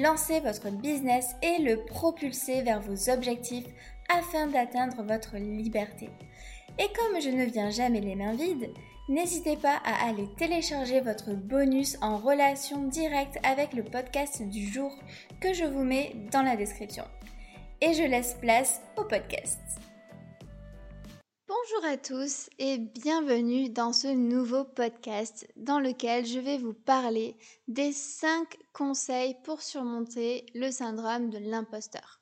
lancer votre business et le propulser vers vos objectifs afin d'atteindre votre liberté. Et comme je ne viens jamais les mains vides, n'hésitez pas à aller télécharger votre bonus en relation directe avec le podcast du jour que je vous mets dans la description. Et je laisse place au podcast. Bonjour à tous et bienvenue dans ce nouveau podcast dans lequel je vais vous parler des 5 conseils pour surmonter le syndrome de l'imposteur.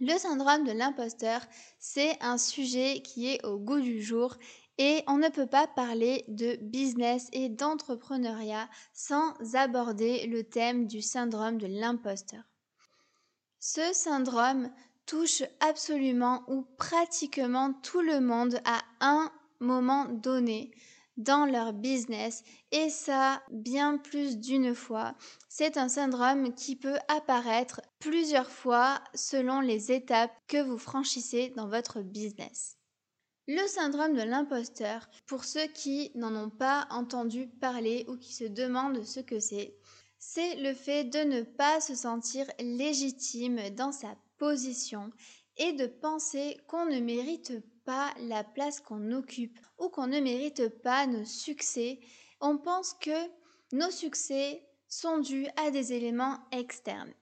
Le syndrome de l'imposteur, c'est un sujet qui est au goût du jour et on ne peut pas parler de business et d'entrepreneuriat sans aborder le thème du syndrome de l'imposteur. Ce syndrome touche absolument ou pratiquement tout le monde à un moment donné dans leur business et ça bien plus d'une fois. C'est un syndrome qui peut apparaître plusieurs fois selon les étapes que vous franchissez dans votre business. Le syndrome de l'imposteur, pour ceux qui n'en ont pas entendu parler ou qui se demandent ce que c'est, c'est le fait de ne pas se sentir légitime dans sa position et de penser qu'on ne mérite pas la place qu'on occupe ou qu'on ne mérite pas nos succès. On pense que nos succès sont dus à des éléments externes.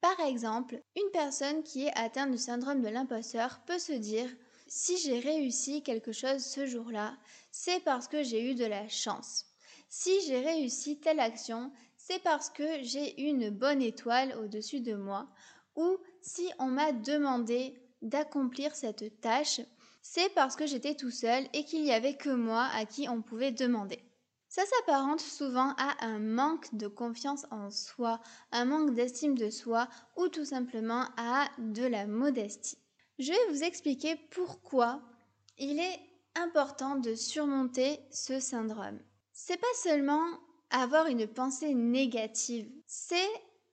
Par exemple, une personne qui est atteinte du syndrome de l'imposteur peut se dire si j'ai réussi quelque chose ce jour-là, c'est parce que j'ai eu de la chance. Si j'ai réussi telle action, c'est parce que j'ai une bonne étoile au-dessus de moi ou si on m'a demandé d'accomplir cette tâche, c'est parce que j'étais tout seul et qu'il n'y avait que moi à qui on pouvait demander. Ça s'apparente souvent à un manque de confiance en soi, un manque d'estime de soi ou tout simplement à de la modestie. Je vais vous expliquer pourquoi il est important de surmonter ce syndrome. C'est pas seulement avoir une pensée négative, c'est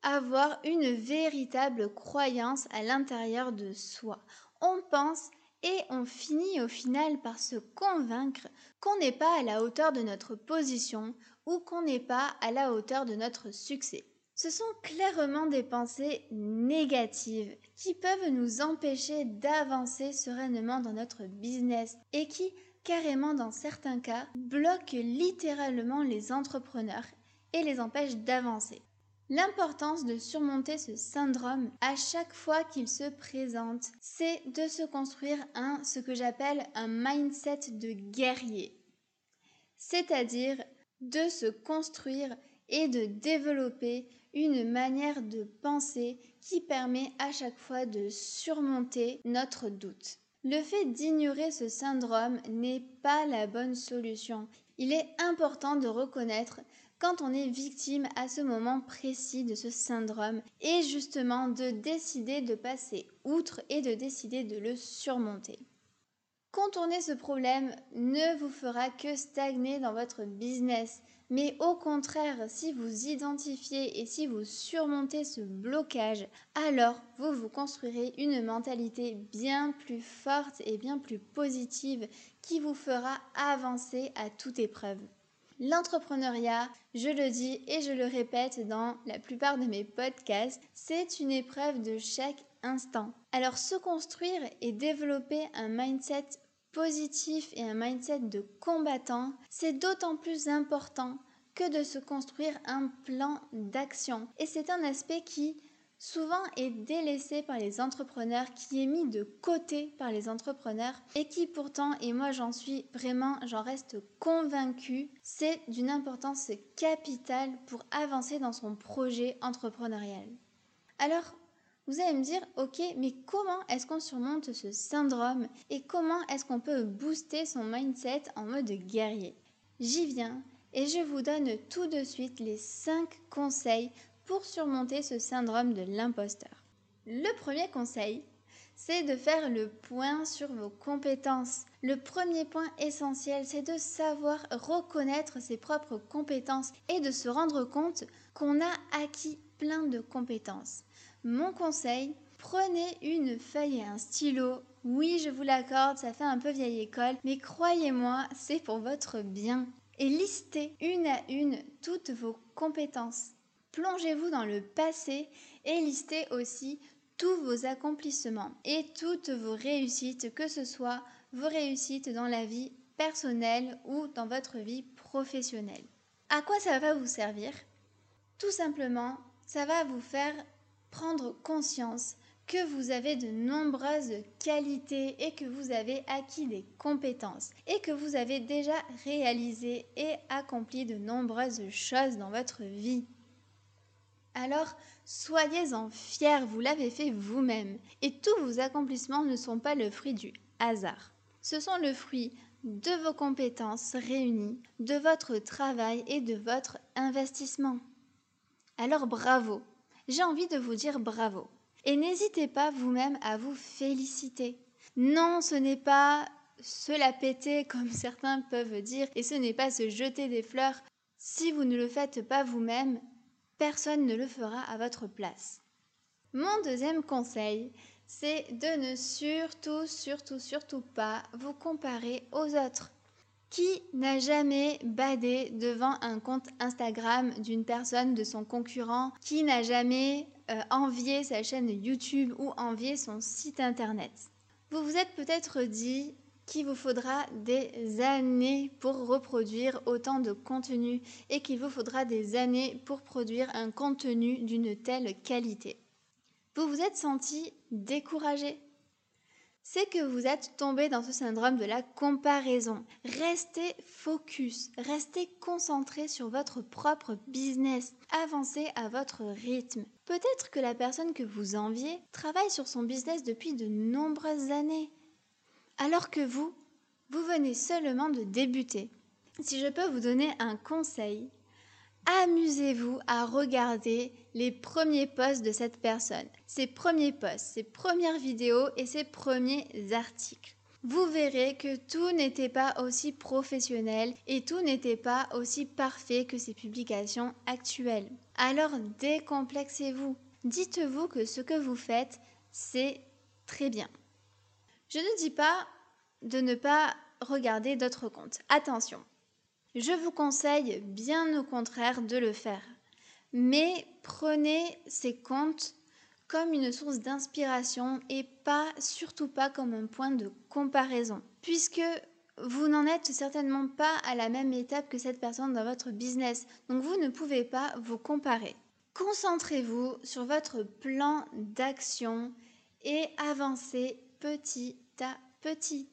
avoir une véritable croyance à l'intérieur de soi. On pense et on finit au final par se convaincre qu'on n'est pas à la hauteur de notre position ou qu'on n'est pas à la hauteur de notre succès. Ce sont clairement des pensées négatives qui peuvent nous empêcher d'avancer sereinement dans notre business et qui, carrément dans certains cas, bloquent littéralement les entrepreneurs et les empêchent d'avancer. L'importance de surmonter ce syndrome à chaque fois qu'il se présente, c'est de se construire un ce que j'appelle un mindset de guerrier. C'est-à-dire de se construire et de développer une manière de penser qui permet à chaque fois de surmonter notre doute. Le fait d'ignorer ce syndrome n'est pas la bonne solution. Il est important de reconnaître quand on est victime à ce moment précis de ce syndrome et justement de décider de passer outre et de décider de le surmonter. Contourner ce problème ne vous fera que stagner dans votre business, mais au contraire, si vous identifiez et si vous surmontez ce blocage, alors vous vous construirez une mentalité bien plus forte et bien plus positive qui vous fera avancer à toute épreuve. L'entrepreneuriat, je le dis et je le répète dans la plupart de mes podcasts, c'est une épreuve de chaque instant. Alors se construire et développer un mindset positif et un mindset de combattant, c'est d'autant plus important que de se construire un plan d'action. Et c'est un aspect qui souvent est délaissé par les entrepreneurs, qui est mis de côté par les entrepreneurs et qui pourtant, et moi j'en suis vraiment, j'en reste convaincue, c'est d'une importance capitale pour avancer dans son projet entrepreneurial. Alors, vous allez me dire, ok, mais comment est-ce qu'on surmonte ce syndrome et comment est-ce qu'on peut booster son mindset en mode guerrier? J'y viens et je vous donne tout de suite les 5 conseils pour surmonter ce syndrome de l'imposteur. Le premier conseil, c'est de faire le point sur vos compétences. Le premier point essentiel, c'est de savoir reconnaître ses propres compétences et de se rendre compte qu'on a acquis plein de compétences. Mon conseil, prenez une feuille et un stylo. Oui, je vous l'accorde, ça fait un peu vieille école, mais croyez-moi, c'est pour votre bien. Et listez une à une toutes vos compétences. Plongez-vous dans le passé et listez aussi tous vos accomplissements et toutes vos réussites, que ce soit vos réussites dans la vie personnelle ou dans votre vie professionnelle. À quoi ça va vous servir? Tout simplement, ça va vous faire prendre conscience que vous avez de nombreuses qualités et que vous avez acquis des compétences et que vous avez déjà réalisé et accompli de nombreuses choses dans votre vie. Alors, soyez-en fiers, vous l'avez fait vous-même. Et tous vos accomplissements ne sont pas le fruit du hasard. Ce sont le fruit de vos compétences réunies, de votre travail et de votre investissement. Alors bravo, j'ai envie de vous dire bravo. Et n'hésitez pas vous-même à vous féliciter. Non, ce n'est pas se la péter comme certains peuvent dire et ce n'est pas se jeter des fleurs. Si vous ne le faites pas vous-même, personne ne le fera à votre place. Mon deuxième conseil, c'est de ne surtout, surtout, surtout pas vous comparer aux autres. Qui n'a jamais badé devant un compte Instagram d'une personne de son concurrent? Qui n'a jamais euh, envié sa chaîne YouTube ou envié son site internet? Vous vous êtes peut-être dit qu'il vous faudra des années pour reproduire autant de contenu et qu'il vous faudra des années pour produire un contenu d'une telle qualité. Vous vous êtes senti découragé c'est que vous êtes tombé dans ce syndrome de la comparaison. Restez focus, restez concentré sur votre propre business, avancez à votre rythme. Peut-être que la personne que vous enviez travaille sur son business depuis de nombreuses années alors que vous, vous venez seulement de débuter. Si je peux vous donner un conseil, amusez-vous à regarder les premiers posts de cette personne, ses premiers posts, ses premières vidéos et ses premiers articles. Vous verrez que tout n'était pas aussi professionnel et tout n'était pas aussi parfait que ses publications actuelles. Alors décomplexez-vous. Dites-vous que ce que vous faites, c'est très bien. Je ne dis pas de ne pas regarder d'autres comptes. Attention, je vous conseille bien au contraire de le faire. Mais prenez ces comptes comme une source d'inspiration et pas, surtout pas comme un point de comparaison. Puisque vous n'en êtes certainement pas à la même étape que cette personne dans votre business. Donc vous ne pouvez pas vous comparer. Concentrez-vous sur votre plan d'action et avancez petit à petit.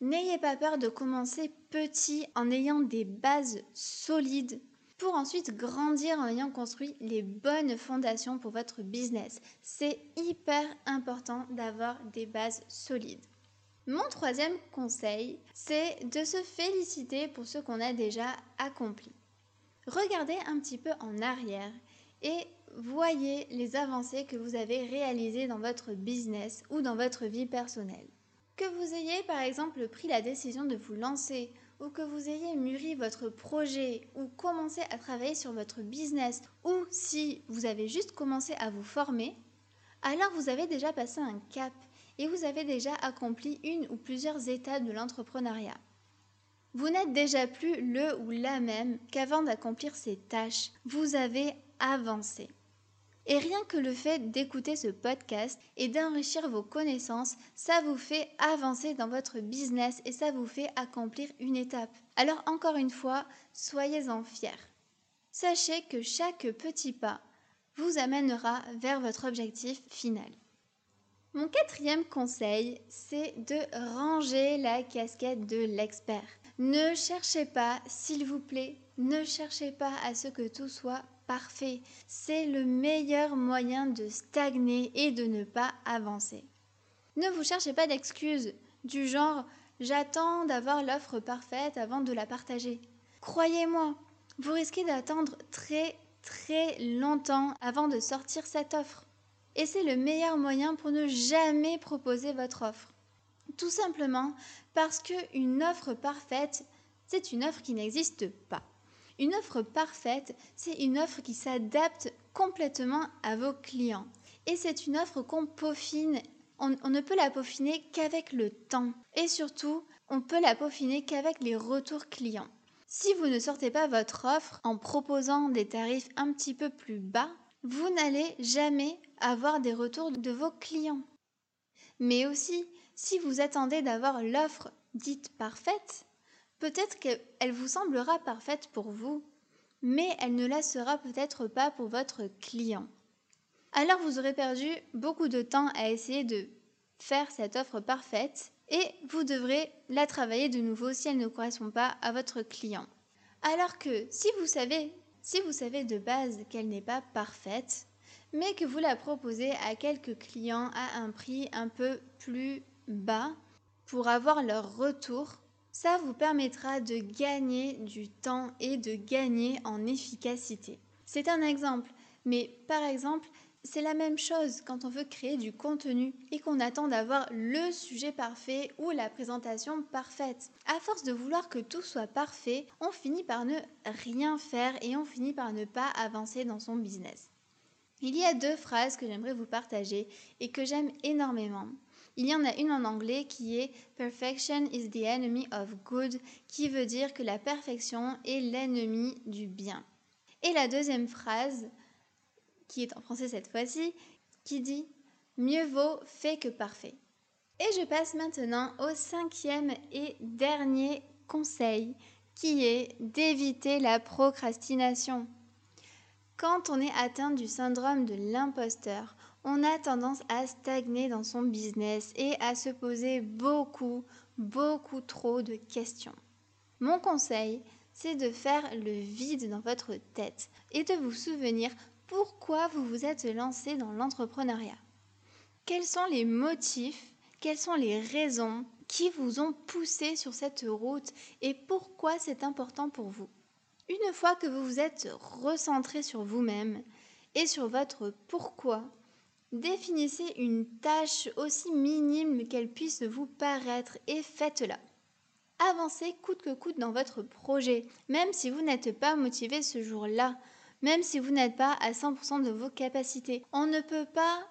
N'ayez pas peur de commencer petit en ayant des bases solides pour ensuite grandir en ayant construit les bonnes fondations pour votre business. C'est hyper important d'avoir des bases solides. Mon troisième conseil, c'est de se féliciter pour ce qu'on a déjà accompli. Regardez un petit peu en arrière et voyez les avancées que vous avez réalisées dans votre business ou dans votre vie personnelle. Que vous ayez par exemple pris la décision de vous lancer ou que vous ayez mûri votre projet ou commencé à travailler sur votre business ou si vous avez juste commencé à vous former, alors vous avez déjà passé un cap et vous avez déjà accompli une ou plusieurs étapes de l'entrepreneuriat. Vous n'êtes déjà plus le ou la même qu'avant d'accomplir ces tâches. Vous avez avancé. Et rien que le fait d'écouter ce podcast et d'enrichir vos connaissances, ça vous fait avancer dans votre business et ça vous fait accomplir une étape. Alors encore une fois, soyez-en fiers. Sachez que chaque petit pas vous amènera vers votre objectif final. Mon quatrième conseil, c'est de ranger la casquette de l'expert. Ne cherchez pas, s'il vous plaît, ne cherchez pas à ce que tout soit parfait. C'est le meilleur moyen de stagner et de ne pas avancer. Ne vous cherchez pas d'excuses du genre j'attends d'avoir l'offre parfaite avant de la partager. Croyez-moi, vous risquez d'attendre très très longtemps avant de sortir cette offre. Et c'est le meilleur moyen pour ne jamais proposer votre offre. Tout simplement parce qu'une offre parfaite, c'est une offre qui n'existe pas. Une offre parfaite, c'est une offre qui s'adapte complètement à vos clients. Et c'est une offre qu'on peaufine. On, ne peut la peaufiner qu'avec le temps. Et surtout, on peut la peaufiner qu'avec les retours clients. Si vous ne sortez pas votre offre en proposant des tarifs un petit peu plus bas, vous n'allez jamais avoir des retours de vos clients. Mais aussi, si vous attendez d'avoir l'offre dite parfaite, peut-être qu'elle vous semblera parfaite pour vous, mais elle ne la sera peut-être pas pour votre client. Alors vous aurez perdu beaucoup de temps à essayer de faire cette offre parfaite et vous devrez la travailler de nouveau si elle ne correspond pas à votre client. Alors que si vous savez, si vous savez de base qu'elle n'est pas parfaite, mais que vous la proposez à quelques clients à un prix un peu plus bas pour avoir leur retour, ça vous permettra de gagner du temps et de gagner en efficacité. C'est un exemple, mais par exemple, c'est la même chose quand on veut créer du contenu et qu'on attend d'avoir le sujet parfait ou la présentation parfaite. À force de vouloir que tout soit parfait, on finit par ne rien faire et on finit par ne pas avancer dans son business. Il y a deux phrases que j'aimerais vous partager et que j'aime énormément. Il y en a une en anglais qui est Perfection is the enemy of good, qui veut dire que la perfection est l'ennemi du bien. Et la deuxième phrase, qui est en français cette fois-ci, qui dit Mieux vaut fait que parfait. Et je passe maintenant au cinquième et dernier conseil, qui est d'éviter la procrastination. Quand on est atteint du syndrome de l'imposteur, on a tendance à stagner dans son business et à se poser beaucoup, beaucoup trop de questions. Mon conseil, c'est de faire le vide dans votre tête et de vous souvenir pourquoi vous vous êtes lancé dans l'entrepreneuriat. Quels sont les motifs, quelles sont les raisons qui vous ont poussé sur cette route et pourquoi c'est important pour vous? Une fois que vous vous êtes recentré sur vous-même et sur votre pourquoi, définissez une tâche aussi minime qu'elle puisse vous paraître et faites-la. Avancez coûte que coûte dans votre projet, même si vous n'êtes pas motivé ce jour-là, même si vous n'êtes pas à 100% de vos capacités. On ne peut pas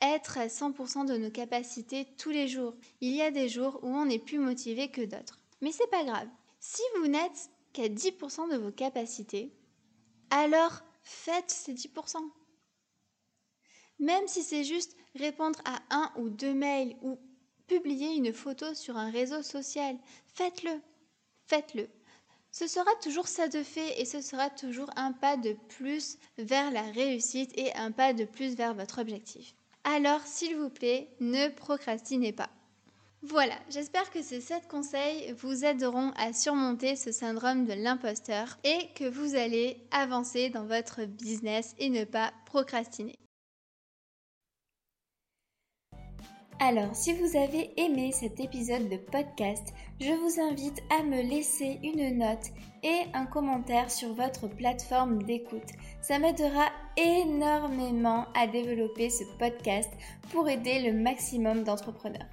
être à 100% de nos capacités tous les jours. Il y a des jours où on est plus motivé que d'autres. Mais c'est pas grave. Si vous n'êtes qu'à 10% de vos capacités, alors faites ces 10%. Même si c'est juste répondre à un ou deux mails ou publier une photo sur un réseau social, faites-le. Faites-le. Ce sera toujours ça de fait et ce sera toujours un pas de plus vers la réussite et un pas de plus vers votre objectif. Alors, s'il vous plaît, ne procrastinez pas. Voilà, j'espère que ces 7 conseils vous aideront à surmonter ce syndrome de l'imposteur et que vous allez avancer dans votre business et ne pas procrastiner. Alors, si vous avez aimé cet épisode de podcast, je vous invite à me laisser une note et un commentaire sur votre plateforme d'écoute. Ça m'aidera énormément à développer ce podcast pour aider le maximum d'entrepreneurs.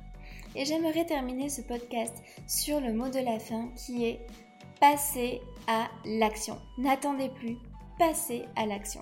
Et j'aimerais terminer ce podcast sur le mot de la fin qui est passer à l'action. N'attendez plus, passez à l'action.